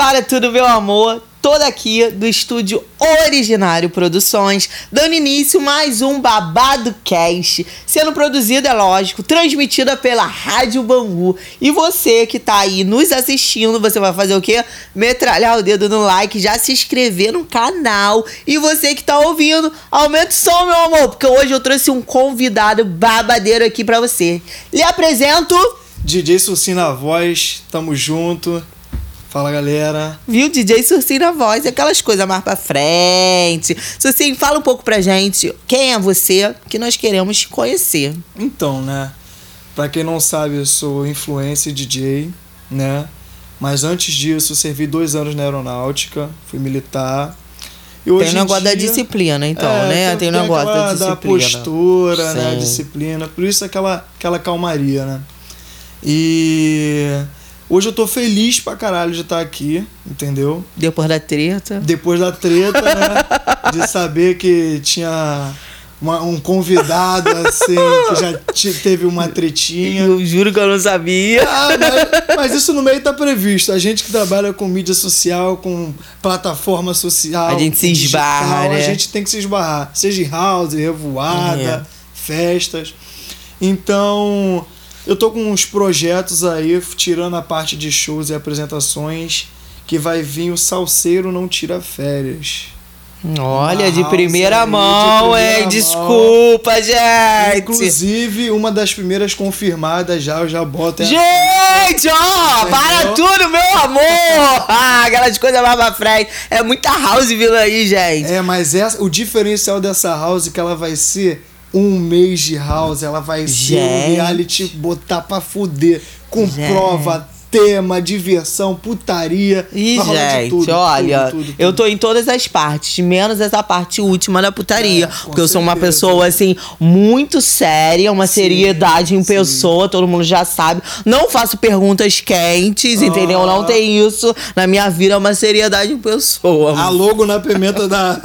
Para tudo, meu amor toda aqui do estúdio Originário Produções, dando início mais um Babado Cast, sendo produzido, é lógico, transmitida pela Rádio Bangu. E você que tá aí nos assistindo, você vai fazer o quê? Metralhar o dedo no like, já se inscrever no canal. E você que tá ouvindo, aumenta o som, meu amor, porque hoje eu trouxe um convidado babadeiro aqui para você. Lhe apresento... DJ Suci na voz, tamo junto. Fala galera. Viu? DJ Surcinho na voz, aquelas coisas mais pra frente. Surcinho, fala um pouco pra gente quem é você que nós queremos conhecer. Então, né? Pra quem não sabe, eu sou influencer DJ, né? Mas antes disso, servi dois anos na aeronáutica, fui militar. E hoje tem o negócio dia, da disciplina, então, é, né? Tem, o negócio da disciplina. Da postura, né? Sim. né? Disciplina. Por isso aquela, aquela calmaria, né? E Hoje eu tô feliz pra caralho de estar aqui, entendeu? Depois da treta. Depois da treta, né? de saber que tinha uma, um convidado, assim, que já teve uma tretinha. Eu juro que eu não sabia. Ah, mas, mas, isso no meio tá previsto. A gente que trabalha com mídia social, com plataforma social. A gente se esbarra, digital, né? A gente tem que se esbarrar. Seja em house, revoada, é. festas. Então eu tô com uns projetos aí, tirando a parte de shows e apresentações, que vai vir o Salseiro Não Tira Férias. Olha, de primeira mão, hein? Desculpa, gente. Inclusive, uma das primeiras confirmadas já, eu já boto. Gente, ó, para tudo, meu amor! Ah, aquelas coisas mais pra frente. É muita house vindo aí, gente. É, mas essa, o diferencial dessa house é que ela vai ser um mês de house, ela vai Gente. ser um reality botar pra fuder. Com Gente. prova, tema, diversão, putaria. E, gente, tudo, olha, tudo, tudo, eu tô em todas as partes, menos essa parte última da putaria. É, porque certeza. eu sou uma pessoa, assim, muito séria, uma sim, seriedade em sim. pessoa, todo mundo já sabe. Não faço perguntas quentes, ah. entendeu? Não tem isso. Na minha vida é uma seriedade em pessoa. A logo na pimenta da.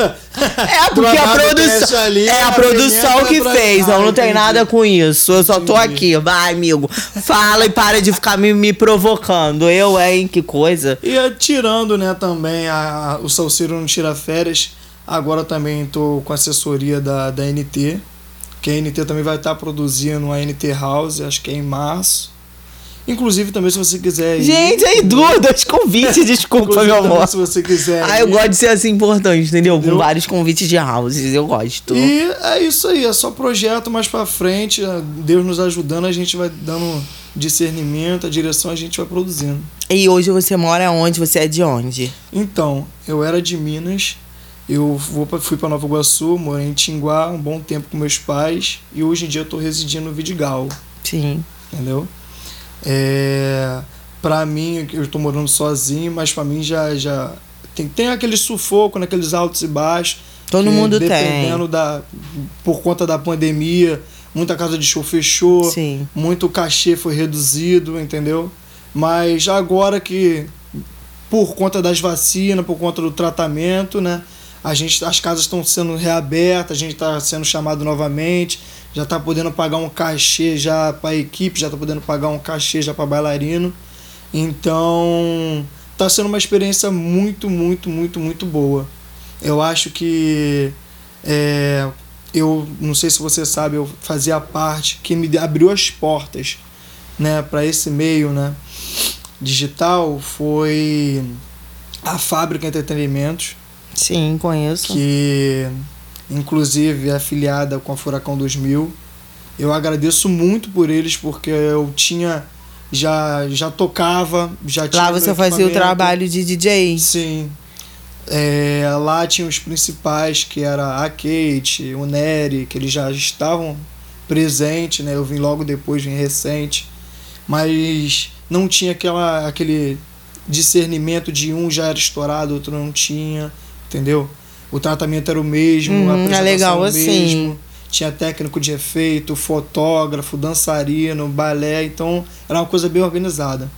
É, porque a produção. Ali, é a, a produção que fez. eu não tenho nada com isso. Eu só tô aqui. Vai, amigo. Fala e para de ficar me, me provocando. Eu, hein? Que coisa. E tirando, né, também a, o Salseiro não tira férias. Agora também tô com assessoria da, da NT. Que a NT também vai estar tá produzindo a NT House, acho que é em março. Inclusive, também, se você quiser. Ir, Gente, aí, duas, dois convites, desculpa, meu amor. Se você quiser. Ah, eu ir. gosto de ser assim importante, entendeu? entendeu? Com vários convites de houses, eu gosto. E é isso aí, é só projeto mais pra frente. Deus nos ajudando, a gente vai dando discernimento, a direção a gente vai produzindo. E hoje você mora onde? Você é de onde? Então, eu era de Minas. Eu vou pra, fui para Nova Iguaçu, morei em Tinguá um bom tempo com meus pais. E hoje em dia eu tô residindo no Vidigal. Sim. Entendeu? É, para mim, eu estou morando sozinho, mas para mim já, já tem, tem aquele sufoco naqueles altos e baixos. Todo que, mundo dependendo tem. Da, por conta da pandemia, muita casa de show fechou, Sim. muito cachê foi reduzido, entendeu? Mas agora que, por conta das vacinas, por conta do tratamento, né? A gente, as casas estão sendo reabertas, a gente está sendo chamado novamente, já está podendo pagar um cachê já para equipe, já está podendo pagar um cachê já para bailarino. Então, está sendo uma experiência muito, muito, muito, muito boa. Eu acho que é, eu não sei se você sabe, eu fazia parte que me abriu as portas, né, para esse meio, né, digital foi a Fábrica Entretenimentos. Sim, conheço. Que inclusive afiliada com a Furacão 2000. Eu agradeço muito por eles porque eu tinha já já tocava, já tinha Lá você fazia o trabalho de DJ. Sim. É, lá tinha os principais que era a Kate, o Nery, que eles já estavam presentes, né? Eu vim logo depois, vim recente, mas não tinha aquela aquele discernimento de um já era estourado, outro não tinha, entendeu? O tratamento era o mesmo, hum, a apresentação é legal o assim. mesmo. Tinha técnico de efeito, fotógrafo, dançarino, balé, então era uma coisa bem organizada.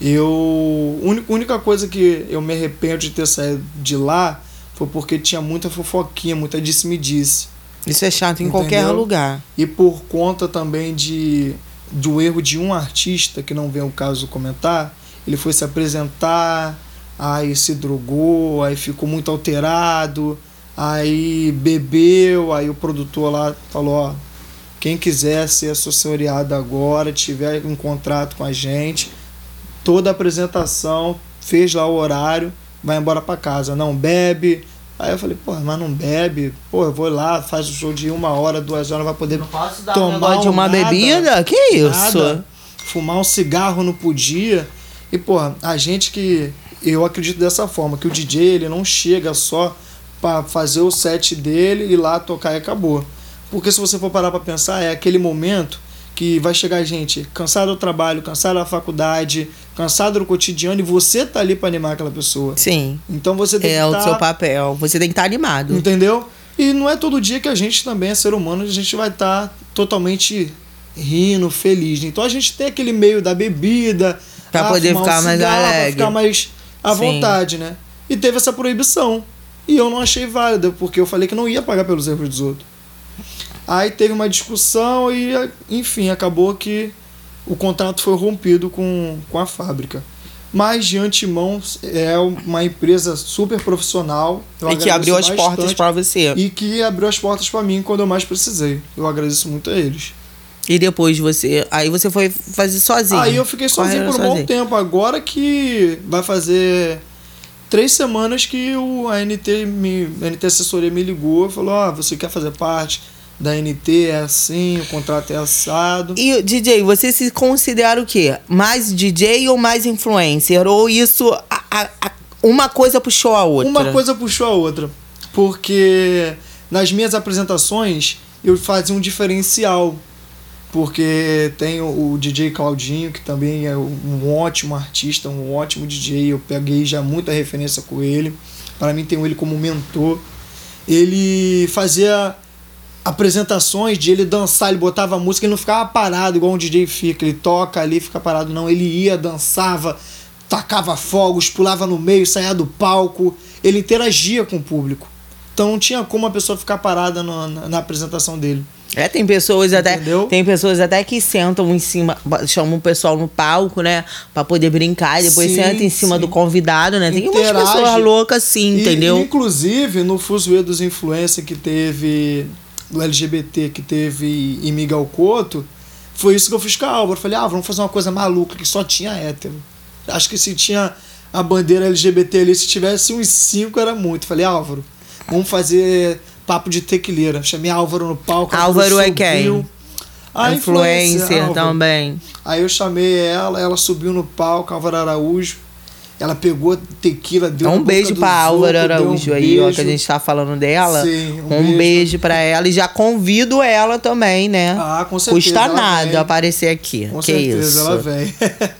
Eu. A única coisa que eu me arrependo de ter saído de lá foi porque tinha muita fofoquinha, muita disse-me-disse. Isso é chato em qualquer lugar. E por conta também de do erro de um artista, que não vem o caso comentar, ele foi se apresentar, aí se drogou, aí ficou muito alterado, aí bebeu, aí o produtor lá falou, ó, quem quiser ser assessoriado agora, tiver um contrato com a gente, toda a apresentação, fez lá o horário, vai embora para casa, não bebe. Aí eu falei, pô, mas não bebe, pô, eu vou lá, faz o show de uma hora, duas horas, vai poder Não posso dar tomar um de uma nada, bebida? Que isso? nada. Fumar um cigarro não podia. E, porra, a gente que. Eu acredito dessa forma, que o DJ ele não chega só para fazer o set dele e lá tocar e acabou. Porque se você for parar pra pensar, é aquele momento que vai chegar gente cansado do trabalho, cansado da faculdade, cansado do cotidiano e você tá ali para animar aquela pessoa. Sim. Então você tem É que o tá- seu papel. Você tem que estar animado. Entendeu? E não é todo dia que a gente também é ser humano, a gente vai estar totalmente rindo, feliz. Então a gente tem aquele meio da bebida, Pra ah, poder fumar um ficar mais cigarro, pra alegre. ficar mais à Sim. vontade, né? E teve essa proibição. E eu não achei válida, porque eu falei que não ia pagar pelos erros dos outros. Aí teve uma discussão e, enfim, acabou que o contrato foi rompido com, com a fábrica. Mas de antemão é uma empresa super profissional. E que abriu as portas pra você. e que abriu as portas para mim quando eu mais precisei. Eu agradeço muito a eles. E depois você. Aí você foi fazer sozinho. Aí eu fiquei sozinho por um bom sozinho. tempo. Agora que vai fazer três semanas que o, a NT, me, a NT Assessoria me ligou e falou: Ó, você quer fazer parte da NT? É assim, o contrato é assado. E DJ, você se considera o quê? Mais DJ ou mais influencer? Ou isso. a- a- a- uma coisa puxou a outra? Uma coisa puxou a outra. Porque nas minhas apresentações eu fazia um diferencial. Porque tem o, DJ Claudinho, que também é um ótimo artista, um ótimo DJ. Eu peguei já muita referência com ele. Para mim, tenho ele como mentor. Ele fazia apresentações de ele dançar, ele botava música, ele não ficava parado igual um DJ fica, ele toca ali, fica parado, não. Ele ia, dançava, tacava fogos, pulava no meio, saía do palco, ele interagia com o público. Então não tinha como a pessoa ficar parada na- na apresentação dele. É, tem pessoas até. Entendeu? Tem pessoas até que sentam em cima, chamam o pessoal no palco, né? Pra poder brincar, e depois Sim, senta em cima sim. do convidado, né? Tem umas Interage. pessoas loucas assim, E, entendeu? inclusive, no Fuzuê dos Influencers que teve, do LGBT que teve em Miguel Couto, foi isso que eu fiz com a Álvaro. Eu falei, ah, vamos fazer uma coisa maluca que só tinha hétero. Acho que se tinha a bandeira LGBT ali, se tivesse uns cinco era muito. Eu falei, Álvaro, vamos fazer papo de tequileira. Chamei Álvaro no palco. Álvaro é quem? A Influencer Álvaro. também. Aí eu chamei ela, ela subiu no palco, Álvaro Araújo. Ela pegou tequila, deu Então, um beijo pra Álvaro um Araújo aí, ó, que a beijo. gente tá falando dela. Sim, um um beijo. pra ela. E já convido ela também, né? Ah, com certeza. Custa nada vem. aparecer aqui. Com que certeza, isso? ela vem.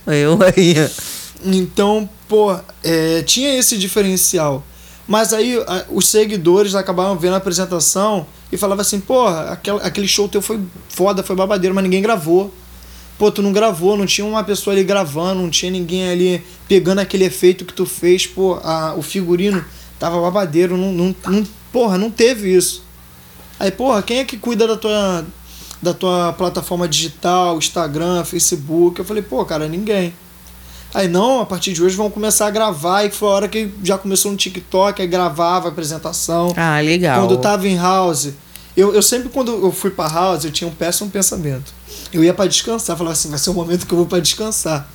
Eu aí. então, pô, é, tinha esse diferencial. Mas aí os seguidores acabavam vendo a apresentação e falavam assim, porra, aquele, aquele show teu foi foda, foi babadeiro, mas ninguém gravou. Pô, tu não gravou, não tinha uma pessoa ali gravando, não tinha ninguém ali pegando aquele efeito que tu fez, pô, a, o figurino tava babadeiro, não, não, não, porra, não teve isso. Aí, porra, quem é que cuida da tua, da tua plataforma digital, Instagram, Facebook? Eu falei, pô, cara, ninguém. Aí, não, a partir de hoje vamos começar a gravar. E foi a hora que já começou no TikTok, aí gravava a apresentação. Ah, legal. Quando eu tava em house, eu, eu sempre, quando eu fui pra house, eu tinha um péssimo pensamento. Eu ia pra descansar, falava assim, vai ser o momento que eu vou pra descansar.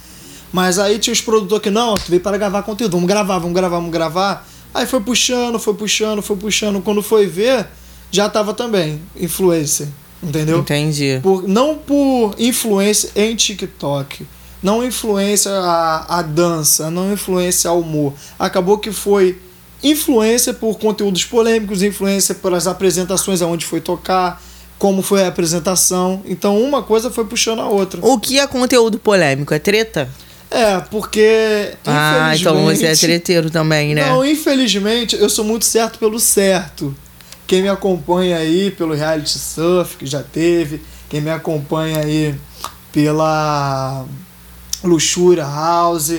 Mas aí tinha os produtores que, não, tu veio para gravar conteúdo, vamos gravar, vamos gravar, vamos gravar. Aí foi puxando, foi puxando, foi puxando. Quando foi ver, já tava também, influencer, entendeu? Entendi. Por, não por influência em TikTok, não influência a, a dança, não influência ao humor. Acabou que foi influência por conteúdos polêmicos, influência pelas apresentações aonde foi tocar, como foi a apresentação. Então uma coisa foi puxando a outra. O que é conteúdo polêmico? É treta? É, porque Ah, então você é treteiro também, né? Não, infelizmente, eu sou muito certo pelo certo. Quem me acompanha aí pelo reality surf que já teve, quem me acompanha aí pela Luxúria House.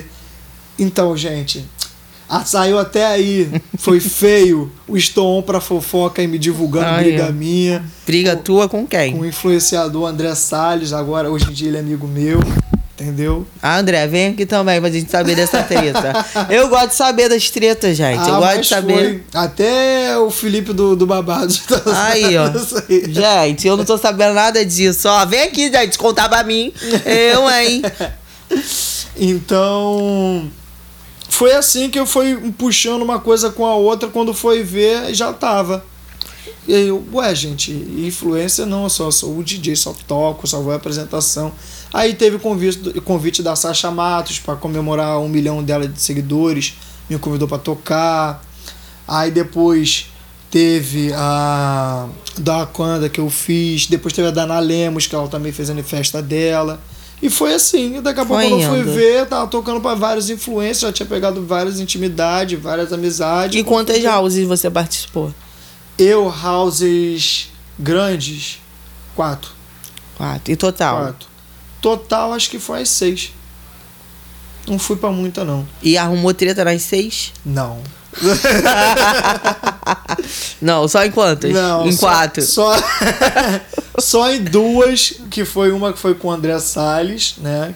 Então, gente, saiu até aí, foi feio o Estou On pra fofoca e me divulgando Ai, briga é. minha. Briga com- tua com quem? Com o influenciador André Salles, agora hoje em dia ele é amigo meu. Entendeu? Ah, André, vem aqui também pra gente saber dessa treta. eu gosto de saber das tretas, gente. Ah, eu gosto de saber. foi. Até o Felipe do, do Babado tá Aí, ó. aí. Gente, eu não tô sabendo nada disso. Ó, vem aqui, gente, contar pra mim. Eu, hein? Então, foi assim que eu fui puxando uma coisa com a outra. Quando foi ver, já tava. E eu, ué, gente, influência não, eu só sou o DJ, só toco, só vou apresentação. Aí teve o convite, convite da Sasha Matos para comemorar um milhão dela de seguidores, me convidou para tocar. Aí depois teve a da Aquanda que eu fiz, depois teve a Dana Lemos, que ela também fez a festa dela. E foi assim, e daqui a pouco eu fui ver, tava tocando para vários influencers, já tinha pegado várias intimidades, várias amizades. E quantas houses você participou? Eu, houses grandes, quatro. Quatro. E total? Quatro. Total, acho que foi as seis. Não fui pra muita, não. E arrumou treta nas seis? Não. Não, só em quantas? Não. Em só- quatro. Só, só em duas, que foi uma que foi com o André Salles, né?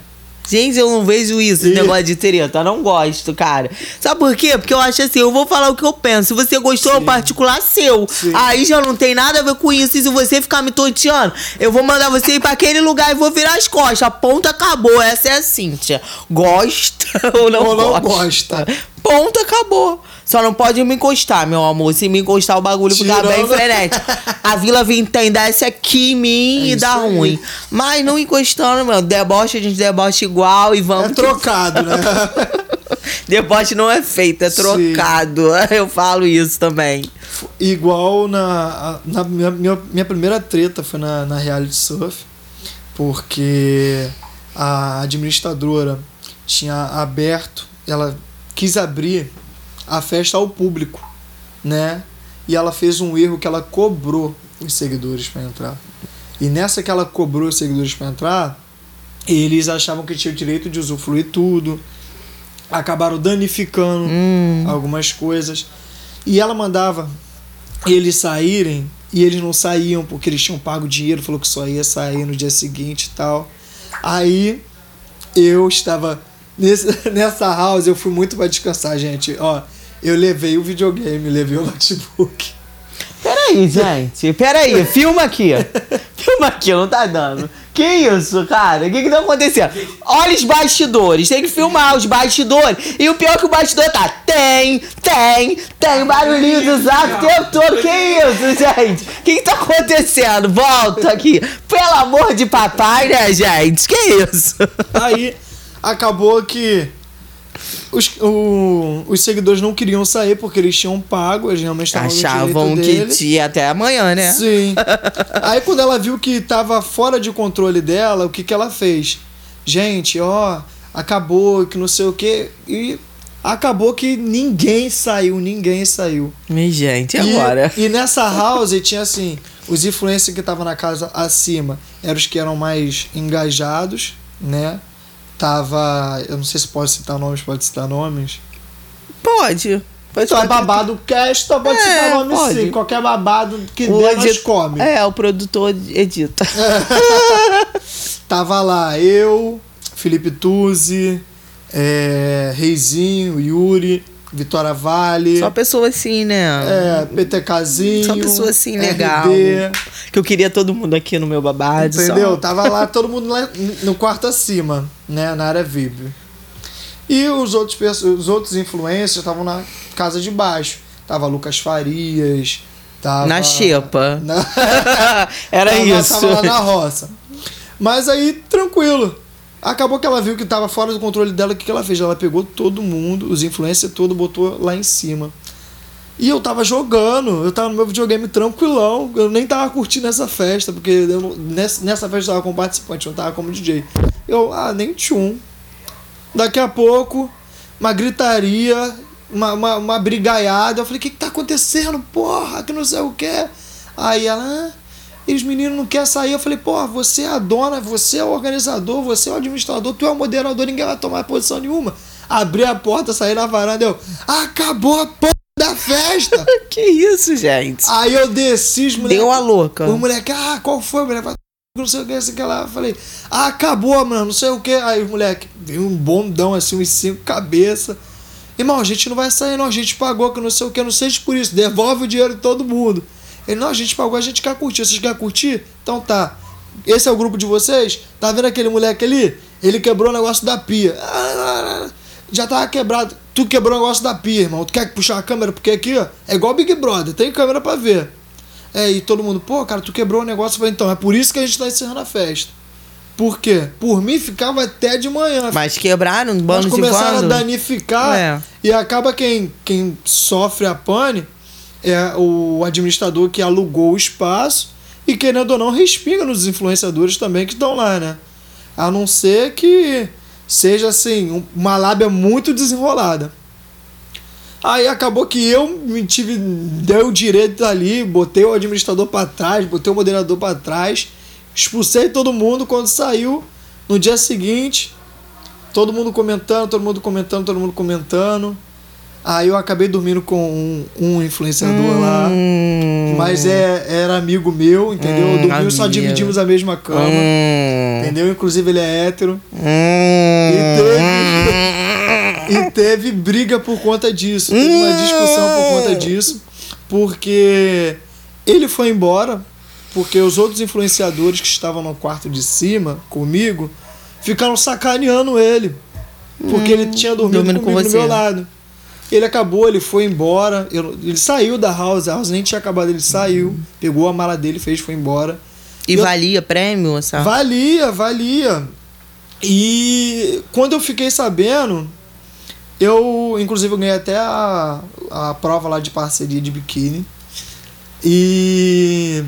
Gente, eu não vejo isso, esse Ih. negócio de treta. Não gosto, cara. Sabe por quê? Porque eu acho assim, eu vou falar o que eu penso. Se você gostou, é um Sim. particular seu. Sim. Aí já não tem nada a ver com isso. E se você ficar me tonteando, eu vou mandar você ir pra aquele lugar e vou virar as costas. A ponta acabou. Essa é a Cíntia. Gosta ou não Ou não gosta? gosta. Ponto, acabou. Só não pode me encostar, meu amor. Se me encostar, o bagulho ficar bem frenético. A Vila Vintém desce aqui em mim É e isso dá aí. ruim. Mas não encostando, meu. Deboche, a gente deboche igual e vamos. É trocado, né? Deboche não é feito, é Sim. trocado. Eu falo isso também. Igual na, na minha, minha, minha primeira treta foi na, na reality surf, porque a administradora tinha aberto, ela quis abrir a festa ao público, né? E ela fez um erro que ela cobrou os seguidores para entrar. E nessa que ela cobrou os seguidores para entrar, eles achavam que tinha o direito de usufruir tudo, acabaram danificando Hum. algumas coisas. E ela mandava eles saírem e eles não saíam porque eles tinham pago dinheiro, falou que só ia sair no dia seguinte e tal. Aí eu estava nesse, nessa house, eu fui muito para descansar, gente. Ó, eu levei o videogame, levei o notebook. Peraí, gente. Peraí, filma aqui. Filma aqui, não tá dando. Que isso, cara? O que que tá acontecendo? Olha os bastidores. Tem que filmar os bastidores. E o pior é que o bastidor tá. Tem, tem, tem barulhinho do zap o tempo todo. Que isso, gente? O que que tá acontecendo? Volta aqui. Pelo amor de papai, né, gente? Que isso? Aí acabou que os, o- os seguidores não queriam sair porque eles tinham pago, eles realmente Achavam que deles. tinha até amanhã, né? Sim. Aí quando ela viu que tava fora de controle dela, o que que ela fez? Gente, ó, acabou, que não sei o que. E acabou que ninguém saiu, ninguém saiu. Mas, gente, e agora? E, e nessa house tinha assim, os influencers que estavam na casa acima eram os que eram mais engajados, né? Tava. Eu não sei se pode citar nomes, pode citar nomes. Pode. Pode Então, falar. babado cast, então pode É, citar nome pode. sim. Qualquer babado que O nós edit- come. É, o produtor edita. Tava lá eu, Felipe Tuzzi, é, Reizinho, Yuri, Vitória Vale, Só pessoa assim, né? é, PTKzinho. Só pessoa assim, RD, legal. Que eu queria todo mundo aqui no meu babado. só. Entendeu? Tava lá todo mundo lá no quarto acima, né? Na área VIP. E os outros, os outros influencers estavam na casa de baixo. Tava Lucas Farias. Tava, Na xepa. Na- Era tava, isso. Tava lá na roça. Mas aí, tranquilo. Acabou que ela viu que tava fora do controle dela. O que, que ela fez? Ela pegou todo mundo, os influencers todos, botou lá em cima. E eu tava jogando, eu tava no meu videogame tranquilão. Eu nem tava curtindo essa festa, porque eu nessa, nessa festa eu tava como participante, eu não tava como DJ. Eu, ah, nem tchum. Daqui a pouco, uma gritaria, uma, uma, uma brigaiada. Eu falei, o que, que tá acontecendo? Porra, que não sei o que. Aí ela, ah, e os meninos não querem sair. Eu falei, porra, você é a dona, você é o organizador, você é o administrador, tu é o moderador, ninguém vai tomar posição nenhuma. Abri a porta, saí na varanda, eu, acabou a porra da festa. que isso, gente? Aí eu desci, os moleques. Deu a louca. Os moleques, ah, qual foi, moleque? não sei o que, sei o que lá. Eu falei, ah, acabou, mano, não sei o que. Aí o moleque, veio um bondão assim, uns cinco cabeças. Irmão, a gente não vai sair, não. A gente pagou, que não sei o que, não seja por isso. Devolve o dinheiro de todo mundo. Ele, não, a gente pagou, a gente quer curtir. Vocês querem curtir? Então tá. Esse é o grupo de vocês? Tá vendo aquele moleque ali? Ele quebrou o negócio da pia. Já tava quebrado. Tu quebrou o negócio da pia, irmão. Tu quer puxar a câmera? Porque aqui, ó, é igual Big Brother. Tem câmera pra ver. É, e todo mundo, pô, cara, tu quebrou o negócio. Falei, então, é por isso que a gente tá encerrando a festa. Por quê? Por mim ficava até de manhã. Mas quebraram, bando Mas começaram a danificar é. e acaba quem, quem sofre a pane é o administrador que alugou o espaço e querendo ou não respinga nos influenciadores também que estão lá, né? A não ser que seja assim, uma lábia muito desenrolada. Aí acabou que eu me tive, dei o direito ali, botei o administrador para trás, botei o moderador para trás expulsei todo mundo quando saiu. No dia seguinte, todo mundo comentando, todo mundo comentando, todo mundo comentando. Aí eu acabei dormindo com um, um influenciador hum. lá. Mas é, era amigo meu, entendeu? Hum, Dormiu, só dividimos a mesma cama. Hum. Entendeu? Inclusive ele é hétero. Hum. E teve, e teve briga por conta disso. Teve uma discussão por conta disso. Porque ele foi embora porque os outros influenciadores que estavam no quarto de cima comigo ficaram sacaneando ele. Porque hum, ele tinha dormido, dormindo comigo com do meu lado. Ele acabou, ele foi embora. ele saiu da house, a house nem tinha acabado, ele saiu, hum. pegou a mala dele, fez, foi embora. E valia prêmio, essa? Valia, valia. E quando eu fiquei sabendo, eu inclusive eu ganhei até a, a prova lá de parceria de biquíni. E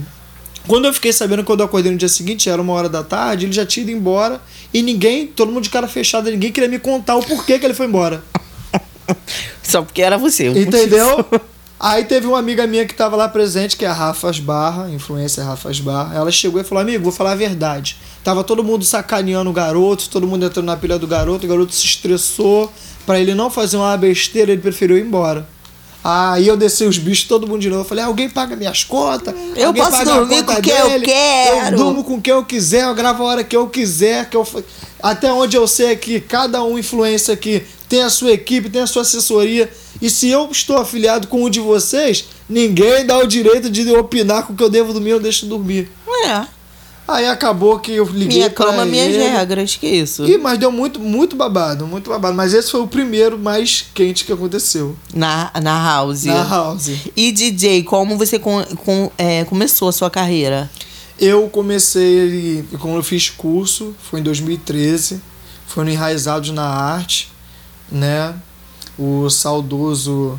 quando eu fiquei sabendo, quando eu acordei no dia seguinte, era uma hora da tarde, ele já tinha ido embora e ninguém, todo mundo de cara fechada, ninguém queria me contar o porquê que ele foi embora. Só porque era você. Entendeu? Aí teve uma amiga minha que estava lá presente, que é a Rafa Barra, influência Rafa Barra. Ela chegou e falou: Amigo, vou falar a verdade. Tava todo mundo sacaneando o garoto, todo mundo entrando na pilha do garoto, o garoto se estressou. para ele não fazer uma besteira, ele preferiu ir embora. Aí eu desci os bichos, todo mundo de novo. Eu falei, alguém paga minhas contas? Eu posso dormir com quem eu quero. Eu durmo com quem eu quiser, eu gravo a hora que eu quiser. Que eu... Até onde eu sei que cada um influência aqui tem a sua equipe, tem a sua assessoria. E se eu estou afiliado com um de vocês, ninguém dá o direito de opinar com o que eu devo dormir ou deixo dormir. É. Aí acabou que eu liguei Minha cama, minhas regras, que isso. E, mas deu muito, muito babado, muito babado. Mas esse foi o primeiro mais quente que aconteceu. Na, na House. Na House. E DJ, como você com, com, é, começou a sua carreira? Eu comecei, quando eu fiz curso, foi em 2013. Foi no Enraizados na Arte, né? O saudoso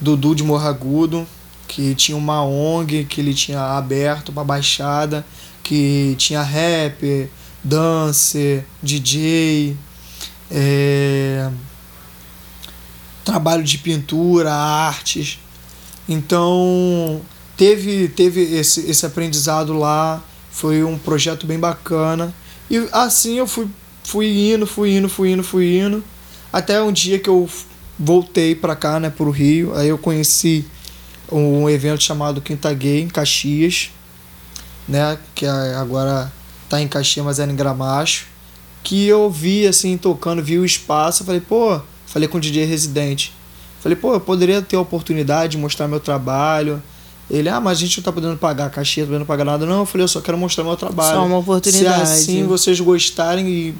Dudu de Morragudo, que tinha uma ONG que ele tinha aberto para baixada que tinha rapper, dancer, DJ, é, trabalho de pintura, artes. Então teve, teve esse, esse aprendizado lá, foi um projeto bem bacana. E assim eu fui, fui indo, fui indo, fui indo, fui indo. Até um dia que eu voltei para cá, né, pro Rio. Aí eu conheci um evento chamado Quinta Gay em Caxias né? Que agora tá em Caxias, mas era em Gramacho. Que eu vi, assim, tocando, vi o espaço. Falei, pô, falei com o DJ residente. Falei, pô, eu poderia ter a oportunidade de mostrar meu trabalho. Ele, ah, mas a gente não tá podendo pagar Caxias, não podendo pagar nada. Não, eu falei, eu só quero mostrar meu trabalho. Só uma oportunidade. Se assim vocês gostarem e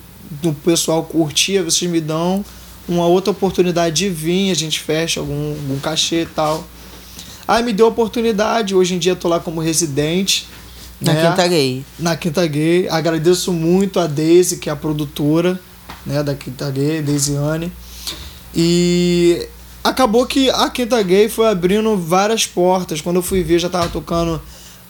o pessoal curtir, vocês me dão uma outra oportunidade de vir, a gente fecha algum, algum cachê e tal. Aí me deu a oportunidade, hoje em dia tô lá como residente. Na né? Quinta Gay. Na Quinta Gay. Agradeço muito a Daisy, que é a produtora né, da Quinta Gay, Daisiane. E acabou que a Quinta Gay foi abrindo várias portas. Quando eu fui ver, já tava tocando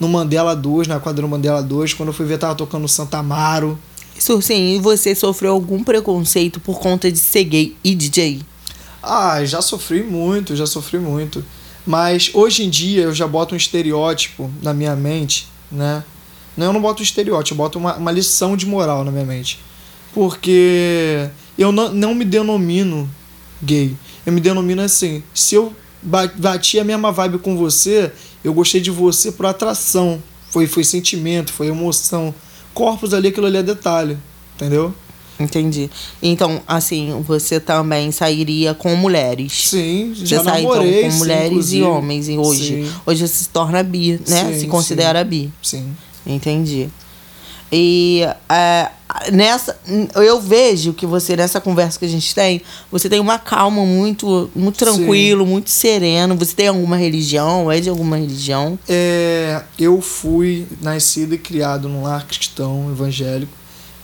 no Mandela 2, na quadra Mandela 2. Quando eu fui ver, tava tocando no Santa Amaro. Sursim, e você sofreu algum preconceito por conta de ser gay e DJ? Ah, já sofri muito, já sofri muito. Mas hoje em dia eu já boto um estereótipo na minha mente né? Não, eu não boto estereótipo, eu boto uma, uma lição de moral na minha mente. Porque eu não, não me denomino gay. Eu me denomino assim. Se eu bati a mesma vibe com você, eu gostei de você por atração. Foi, foi sentimento, foi emoção. Corpos ali, aquilo ali é detalhe, entendeu? Entendi. Então, assim, você também sairia com mulheres. Sim, Você já sai namorei, então com sim, mulheres inclusive. e homens e hoje. Sim, Hoje você se torna bi, né? Sim, se considera sim. bi. sim. Entendi. E é, nessa, eu vejo que você, nessa conversa que a gente tem, você tem uma calma muito, muito tranquilo, muito sereno. Você tem alguma religião? É de alguma religião? É, eu fui nascido e criado num lar cristão evangélico.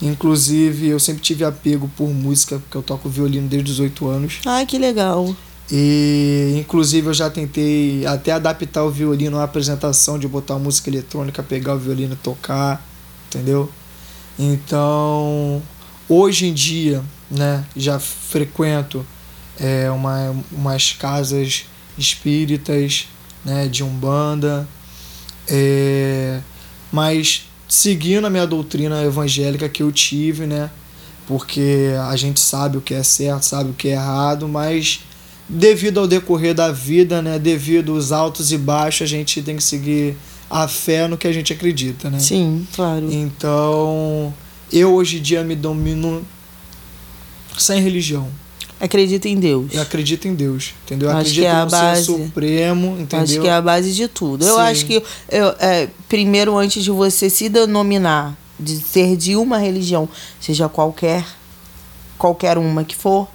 Inclusive, eu sempre tive apego por música, porque eu toco violino desde os 18 anos. Ai, que legal. E, inclusive, eu já tentei até adaptar o violino à apresentação, de botar música eletrônica, pegar o violino e tocar, entendeu? Então, hoje em dia, né, já frequento é, uma, umas casas espíritas, né, de umbanda, é, mas seguindo a minha doutrina evangélica que eu tive, né, porque a gente sabe o que é certo, sabe o que é errado, mas devido ao decorrer da vida, né, devido aos altos e baixos, a gente tem que seguir a fé no que a gente acredita, né? Sim, claro. Então, eu hoje em dia me domino sem religião. Acredita em Deus. Eu acredito em Deus, entendeu? Eu Acho acredito que é a no ser base. supremo, entendeu? Acho que é a base de tudo. Eu Sim. acho que, eu, é, primeiro, antes de você se denominar, de ser de uma religião, seja qualquer, qualquer uma que for,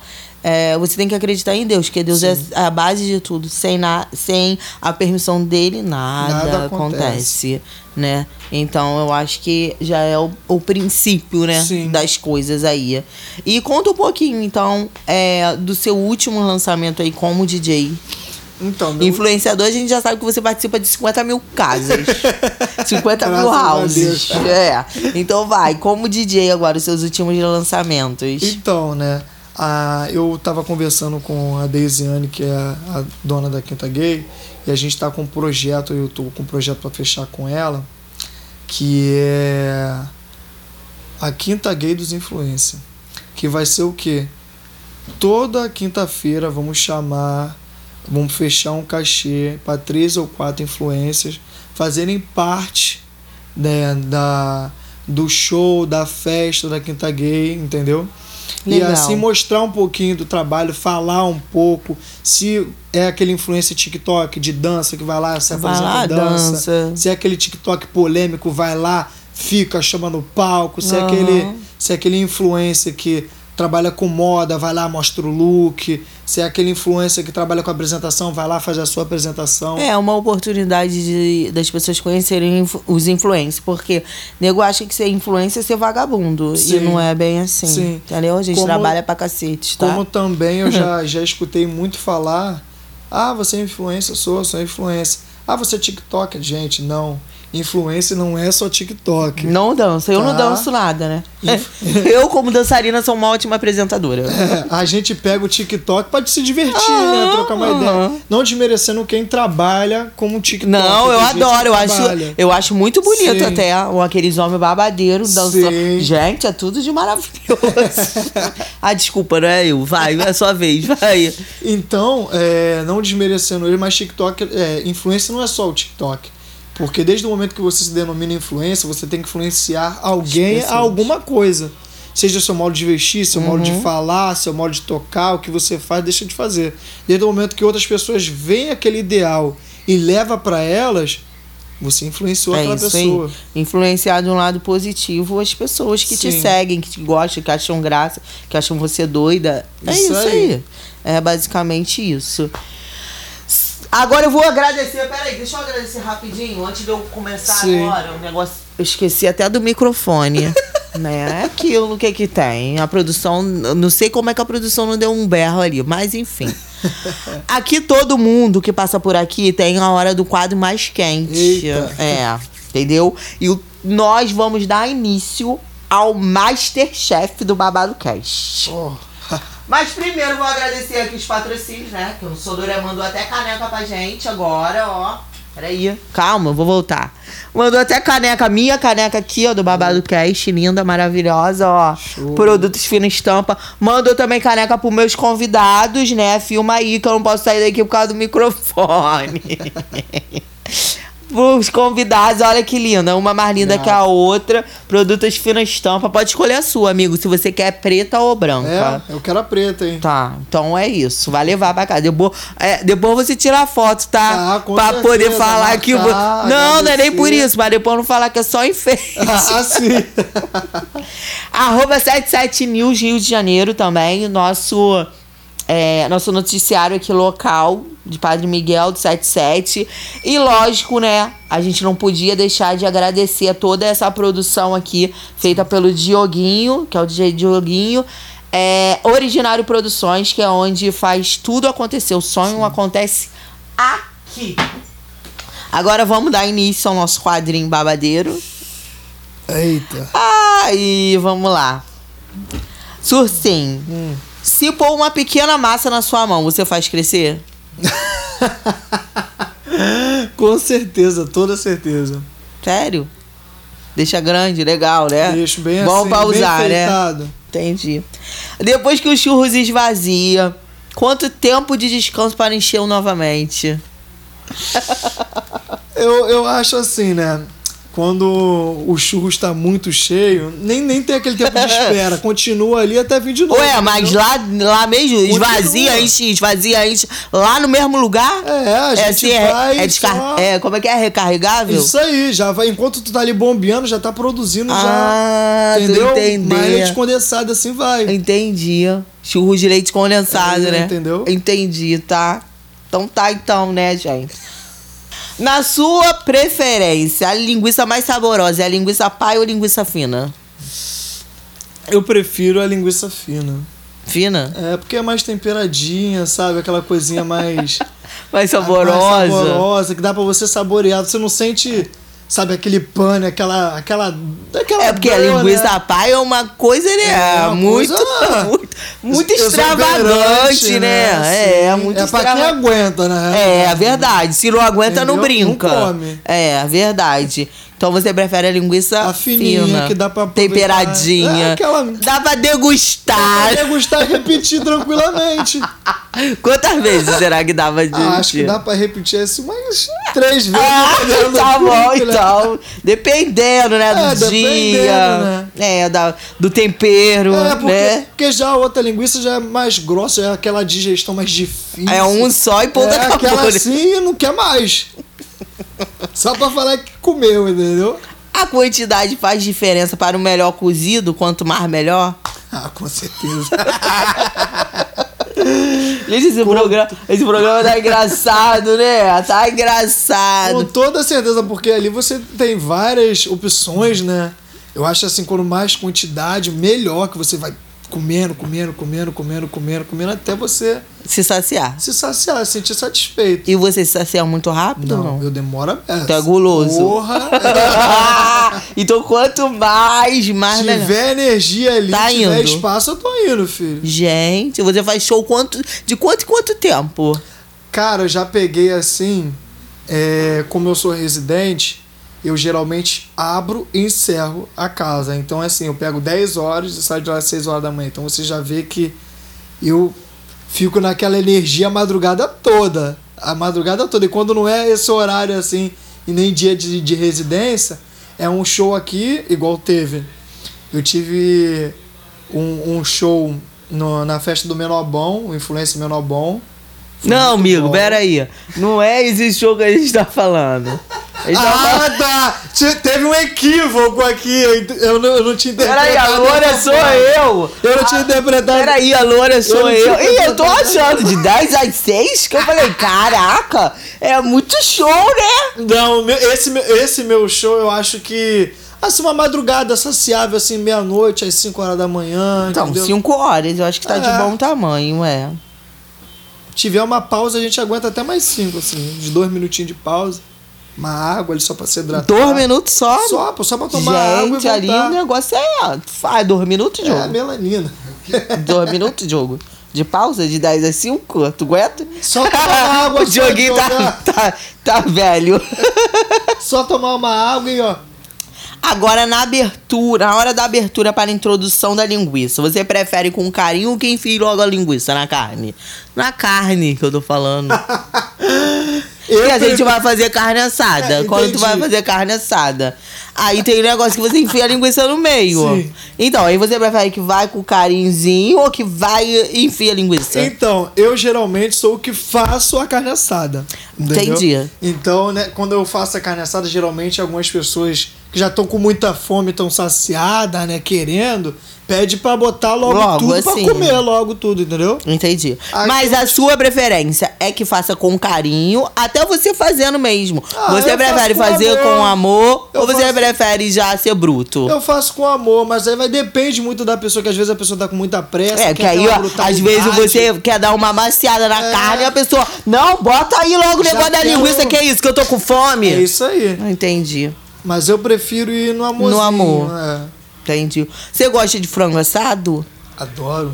é, você tem que acreditar em Deus, que Deus Sim. é a base de tudo. Sem, na, sem a permissão dele, nada, Nada acontece. acontece. né? Então, eu acho que já é o, o princípio, né? Sim. Das coisas aí. E conta um pouquinho, então, é, do seu último lançamento aí como DJ. Então, meu- Influenciador, a gente já sabe que você participa de 50 mil casas. 50 mil Graças houses. É. Então vai, como DJ agora, os seus últimos lançamentos. Então, né? A, eu tava conversando com a Deisiane, que é a dona da Quinta Gay, e a gente tá com um projeto, eu tô com um projeto para fechar com ela, que é a Quinta Gay dos Influência. Que vai ser o quê? Toda quinta-feira vamos chamar, vamos fechar um cachê para três ou quatro influências fazerem parte né, da, do show, da festa da Quinta Gay, entendeu? Legal. E assim mostrar um pouquinho do trabalho, falar um pouco. Se é aquele influência TikTok de dança que vai lá, se Vai apresenta lá, dança. dança. Se é aquele TikTok polêmico, vai lá, fica chama no palco. Se é Aham. aquele, se é aquele influencer que trabalha com moda, vai lá, mostra o look. Se é aquele influencer que trabalha com apresentação, vai lá, faz a sua apresentação. É uma oportunidade de, das pessoas conhecerem os influencers, porque nego acha que ser influencer é ser vagabundo. E Sim. não é bem assim. Sim. Entendeu? A gente Como- trabalha pra cacete, tá? Como também eu já, já escutei muito falar: ah, você é influencer, sou, sou influencer. Ah, você é TikTok? Gente, não. Influencer não é só TikTok. Não dança. Eu não Tá. danço nada, né? eu, como dançarina, sou uma ótima apresentadora. É, a gente pega o TikTok pra se divertir, né? Aham, Trocar uma aham. ideia. Não desmerecendo quem trabalha como TikTok. Não, eu adoro, eu acho, eu acho muito bonito Sim. até aqueles homens babadeiros dançando. Sim. Gente, é tudo de maravilhoso. ah, desculpa, não é eu. Vai, é a sua vez, vai. Então, é, não desmerecendo ele, mas TikTok, é, influência não é só o TikTok. Porque desde o momento que você se denomina influência, você tem que influenciar alguém a alguma coisa. Seja seu modo de vestir, seu modo Uhum. de falar, seu modo de tocar, o que você faz, deixa de fazer. Desde o momento que outras pessoas veem aquele ideal e leva para elas, você influenciou É aquela pessoa. aí. Influenciar de um lado positivo as pessoas que te Sim. seguem, que te gostam, que acham graça, que acham você doida. É Isso isso, aí. aí. É basicamente isso. Agora eu vou agradecer. Peraí, deixa eu agradecer rapidinho, antes de eu começar Sim. agora. O negócio. Eu esqueci até do microfone. né? É aquilo que que tem. A produção. Não sei como é que a produção não deu um berro ali, mas enfim. Aqui todo mundo que passa por aqui tem a hora do quadro mais quente. Eita. É, entendeu? E o- nós vamos dar início ao Masterchef do Babado Cast. Oh, Mas primeiro vou agradecer aqui os patrocínios, né? Que o Sodoré mandou até caneca pra gente agora, ó. Peraí. Calma, eu vou voltar. Mandou até caneca, minha caneca aqui, ó, do Babado Cast, linda, maravilhosa, ó. Show. Produtos fina estampa. Mandou também caneca pros meus convidados, né? Filma aí que eu não posso sair daqui por causa do microfone. os convidados. Olha que linda. Uma mais linda Gato. que a outra. Produtos fina estampa. Pode escolher a sua, amigo. Se você quer preta ou branca. É, eu quero a preta, hein? Tá, então é isso. Vai levar pra casa. Depois, é, depois você tira a foto, tá? Ah, com pra certeza, poder falar que. vo- marcar, Não, não é nem por agradecer. isso, mas depois não falar que é só enfeite. ah, sim. Arroba 77 News Rio de Janeiro também. Nosso, é, nosso noticiário aqui local de Padre Miguel do 77. E lógico, né? A gente não podia deixar de agradecer a toda essa produção aqui feita pelo Dioguinho, que é o DJ Dioguinho. É, Originário Produções, que é onde faz tudo acontecer. O sonho acontece aqui. Agora vamos dar início ao nosso quadrinho babadeiro. Eita. Aí, vamos lá. Sursim. Se pôr uma pequena massa na sua mão, você faz crescer? Com certeza, toda certeza. Sério? Deixa grande, legal, né? Deixo bem Bom assim, pra bem usar, né? enfeitado. Entendi. Depois que o churros esvazia, quanto tempo de descanso para encher novamente? Eu, eu acho assim, né? Quando o churro está muito cheio, nem, nem tem aquele tempo de espera. Continua ali até vir de novo. Ué, mas entendeu? lá, lá mesmo, esvazia, enche, esvazia, enche. Lá no mesmo lugar? É, a gente assim, é- vai é, descar- só- é, Como é que é? Recarregável? Isso aí, já vai. Enquanto tu tá ali bombeando, já tá produzindo Ah, já. Entendeu? tô entendendo. Mais leite condensado assim vai. Entendi. Churros de leite condensado, É, né? entendeu? Entendi, tá? Então tá então, né, gente? Na sua preferência, a linguiça mais saborosa é a linguiça pai ou linguiça fina? Eu prefiro a linguiça fina. Fina? É, porque é mais temperadinha, sabe? Aquela coisinha mais. Mais mais saborosa. saborosa, que dá pra você saborear. Você não sente, sabe, aquele pane, aquela. aquela, aquela É porque a dor, linguiça né? pai é uma coisa, né? É uma muito, coisa muito, muito exuberante, extravagante, né? É, Sim. muito É pra quem aguenta, né? É, é verdade. Se não aguenta, não Entendeu? brinca. Não come. É, é verdade. Então você prefere a linguiça A fininha, fina, que dá pra temperadinha. É, aquela- Dá pra degustar. Pra degustar e repetir tranquilamente. Quantas vezes será que dava de Ah, acho que dá pra repetir isso umas três vezes. Ah, dependendo tá do bom, né? então. Dependendo, né? Do É, dia. dependendo, né? É, da, do tempero, É, porque, né? porque já a outra linguiça já é mais grossa, é aquela digestão mais difícil. É um só e ponto É acabou. aquela né? assim e não quer mais. Só pra falar que comeu, entendeu? A quantidade faz diferença para o melhor cozido, quanto mais melhor? Ah, com certeza. Esse programa, esse programa tá engraçado, né? Tá com engraçado. toda certeza, porque ali você tem várias opções, né? Eu acho assim, quando mais quantidade, melhor que você vai comendo, comendo, comendo, comendo, comendo, comendo, até você Se saciar. se saciar, se sentir satisfeito. E você se sacia muito rápido Não, não? eu demoro a beça. Tu é guloso. Porra! então quanto mais, mais melhor. tiver energia ali, Tá tiver indo. espaço, eu tô indo, filho. Gente, você faz show quanto, de quanto em quanto tempo? Cara, eu já peguei assim, é, como eu sou residente, eu geralmente abro e encerro a casa. Então, assim, eu pego 10 horas e saio de lá às 6 horas da manhã. Então você já vê que eu fico naquela energia a madrugada toda. A madrugada toda. E quando não é esse horário assim, e nem dia de, de residência, é um show aqui, igual teve. Eu tive um, um show no- na festa do Menobão, o Influência Menobão. Foi não, amigo, bom. peraí. Não é esse show que a gente tá falando. Gente tá falando... Ah, tá! Te- Teve um equívoco aqui. Eu, eu não, eu não tinha interpretado. Peraí, a loura sou eu. Eu não tinha interpretado. Peraí, a loura sou eu. tinha Ih, eu tô achando de 10 às 6 que eu falei, caraca, é muito show, né? Não, esse, meu- esse meu show eu acho que. Assim, uma madrugada saciável, assim, meia-noite, às 5 horas da manhã. Então, entendeu? 5 horas, eu acho que tá de É. bom tamanho, é. Tiver uma pausa, a gente aguenta até mais 5, assim. De dois minutinhos de pausa. Uma água ali só pra se hidratar. Dois minutos só? Só, só pra tomar água e Gente, ali voltar. o negócio é. Faz dois minutos, É, jogo. melanina. Dois minutos, jogo. De pausa, de 10 a 5, tu aguenta? Só tomar água, o só joguinho tá, tá, tá velho. Só tomar uma água e ó. Agora, na abertura, na hora da abertura para a introdução da linguiça, você prefere com carinho ou que enfie logo a linguiça na carne? Na carne que eu tô falando. Eu e a gente vai fazer carne assada. É, Quando tu vai fazer carne assada. Aí tem um negócio que você enfia a linguiça no meio. Sim. Então, aí você prefere que vai com carinhozinho ou que vai e enfia a linguiça? Então, eu geralmente sou o que faço a carne assada. entendeu? Entendi. Então, né, quando eu faço a carne assada, geralmente algumas pessoas que já estão com muita fome, estão saciadas, né, querendo, pede pra botar logo, Logo, tudo assim. pra comer logo tudo, entendeu? Entendi. Aqui Mas a sua preferência é que faça com carinho, até você fazendo mesmo. Ah, você prefere com fazer amor. com amor Eu ou você faço- prefere já ser bruto? Eu faço com amor, mas aí vai depende muito da pessoa, que às vezes a pessoa tá com muita pressa. É, que aí, ó, às vezes você quer dar uma maciada na É. carne e a pessoa, não, bota aí logo o negócio da quero- linguiça, que é isso, que eu tô com fome. É isso aí. Entendi, Mas eu prefiro ir no amorzinho. No amor. É. entendi. Você gosta de frango assado? Adoro.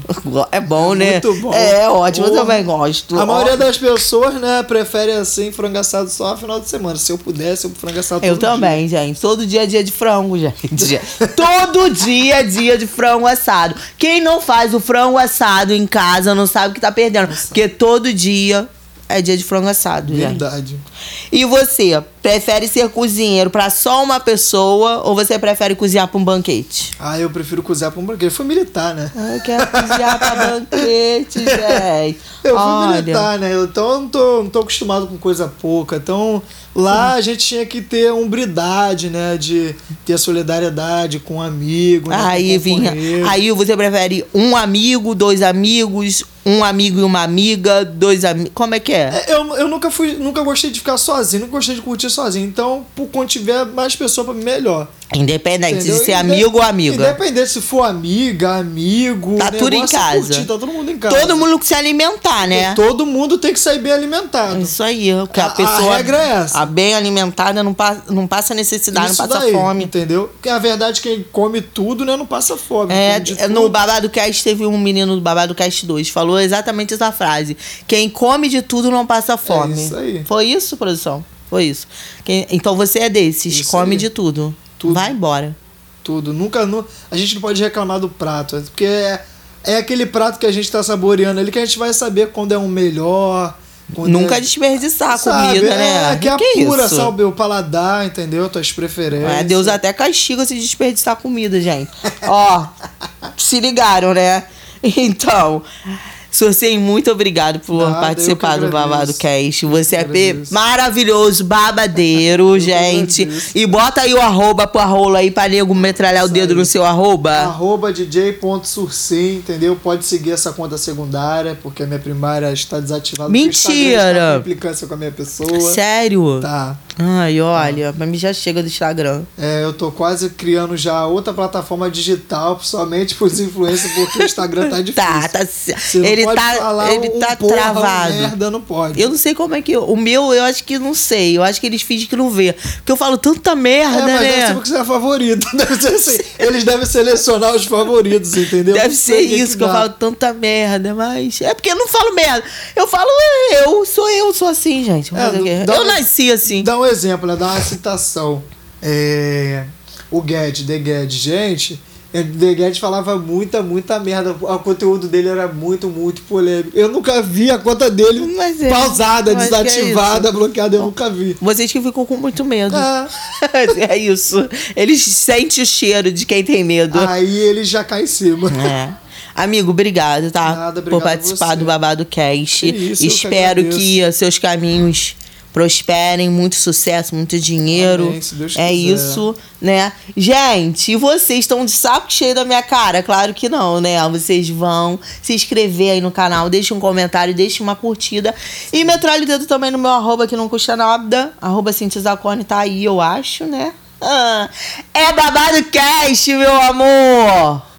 É bom, né? Muito bom. É ótimo, eu Porra. também gosto. A maioria Ó, das pessoas, né, prefere assim frango assado só no final de semana. Se eu pudesse, eu frango assado Eu também, gente. Todo dia é dia de frango, gente. Todo dia é dia de frango assado. Quem não faz o frango assado em casa não sabe o que tá perdendo. Porque todo dia é dia de frango assado. Verdade. E você, prefere ser cozinheiro pra só uma pessoa ou você prefere cozinhar pra um banquete? Ah, eu prefiro cozinhar pra um banquete. Eu fui militar, né? Eu quero cozinhar pra banquete, gente. Eu fui Olha, militar, né? Então eu não tô, não tô acostumado com coisa pouca. Então lá a gente tinha que ter umbridade, né? De ter solidariedade com um amigo. né? Aí vinha. Aí você prefere um amigo, dois amigos, um amigo e uma amiga, dois amigos. Como é que é? É, Eu, eu nunca fui, nunca gostei de ficar sozinho, nunca gostei de curtir sozinho. Então, por quando tiver mais mim, melhor. Independente Entendeu? de ser amigo ou amiga. Independente se for amiga, amigo. Tá o tudo em é casa. curtir, tá todo mundo em casa. Todo mundo que se alimentar, né? Todo mundo tem que sair bem alimentado. Isso aí, porque a, A- a pessoa regra é essa. a bem alimentada não, pa, não passa necessidade, Isso não passa daí, fome. Entendeu? Porque a verdade é que quem come tudo, né, não passa fome. É, de no. Babado Cast teve um menino do Babado Cast 2, falou exatamente essa frase. Quem come de tudo não passa fome. isso aí. Foi isso, produção? Foi isso. Quem- então você é desses, Isso come aí. de tudo. Tudo. Vai embora. Tudo. Nunca. nu- A gente não pode reclamar do prato. Porque é, é aquele prato que a gente tá saboreando ali que a gente vai saber quando é um melhor. Nunca é, desperdiçar a sabe? comida, né? É, que Que apura, isso? sabe? O paladar, entendeu? Tuas preferências. É, Deus até castiga se desperdiçar comida, gente. Ó, se ligaram, né? Então, Sorcei, muito obrigado por Nada, participar do Babado. Cast. Você é Eu agradeço. maravilhoso, babadeiro, gente. E bota aí o arroba pro arrola aí pra nego metralhar o dedo aí. no seu arroba. Arroba DJ.sursim, entendeu? Pode seguir essa conta secundária, porque a minha primária está desativada. Mentira! está com a minha pessoa. Sério? Tá. Ai, olha, pra mim já chega do Instagram. É, eu tô quase criando já outra plataforma digital, somente pros influencers, porque o Instagram tá difícil. Tá, tá. Você não Ele pode tá, falar ele um tá porra, um travado. merda, não pode. Eu não sei como é que. O meu, eu acho que não sei. Eu acho que eles fingem que não vê. Porque eu falo tanta É, merda, mas deve né? ser porque você é favorito. Deve ser assim. Eles devem selecionar os favoritos, entendeu? Deve ser isso que que eu falo tanta merda, mas. É porque eu não falo merda. Eu falo, eu, sou eu, sou assim, gente. É, dá eu um- nasci assim. Dá um exemplo, né? Dá uma citação. É, o Guedes, The Guedes, gente. é, The Guedes falava muita, muita merda. O conteúdo dele era muito, muito polêmico. Eu nunca vi a conta dele Mas é, pausada, que é desativada, bloqueada. Eu nunca vi. Vocês que ficam com muito medo. É. é isso. Eles sentem o cheiro de quem tem medo. Aí ele já cai em cima. É. Amigo, obrigado, tá? Nada, Por obrigado a participar do Babado Cast. Que isso, que Espero agradeço. que seus caminhos prosperem, muito sucesso, muito dinheiro. Amém, se Deus é quiser. isso, né? Gente, e vocês estão de saco cheio da minha cara? Claro que não, né? Vocês vão se inscrever aí no canal, deixa um comentário, deixa uma curtida. E metralha o dedo também no meu arroba, que não custa nada. Arroba Cintia Zacone tá aí, eu acho, né? Ah, é babado cast, meu amor!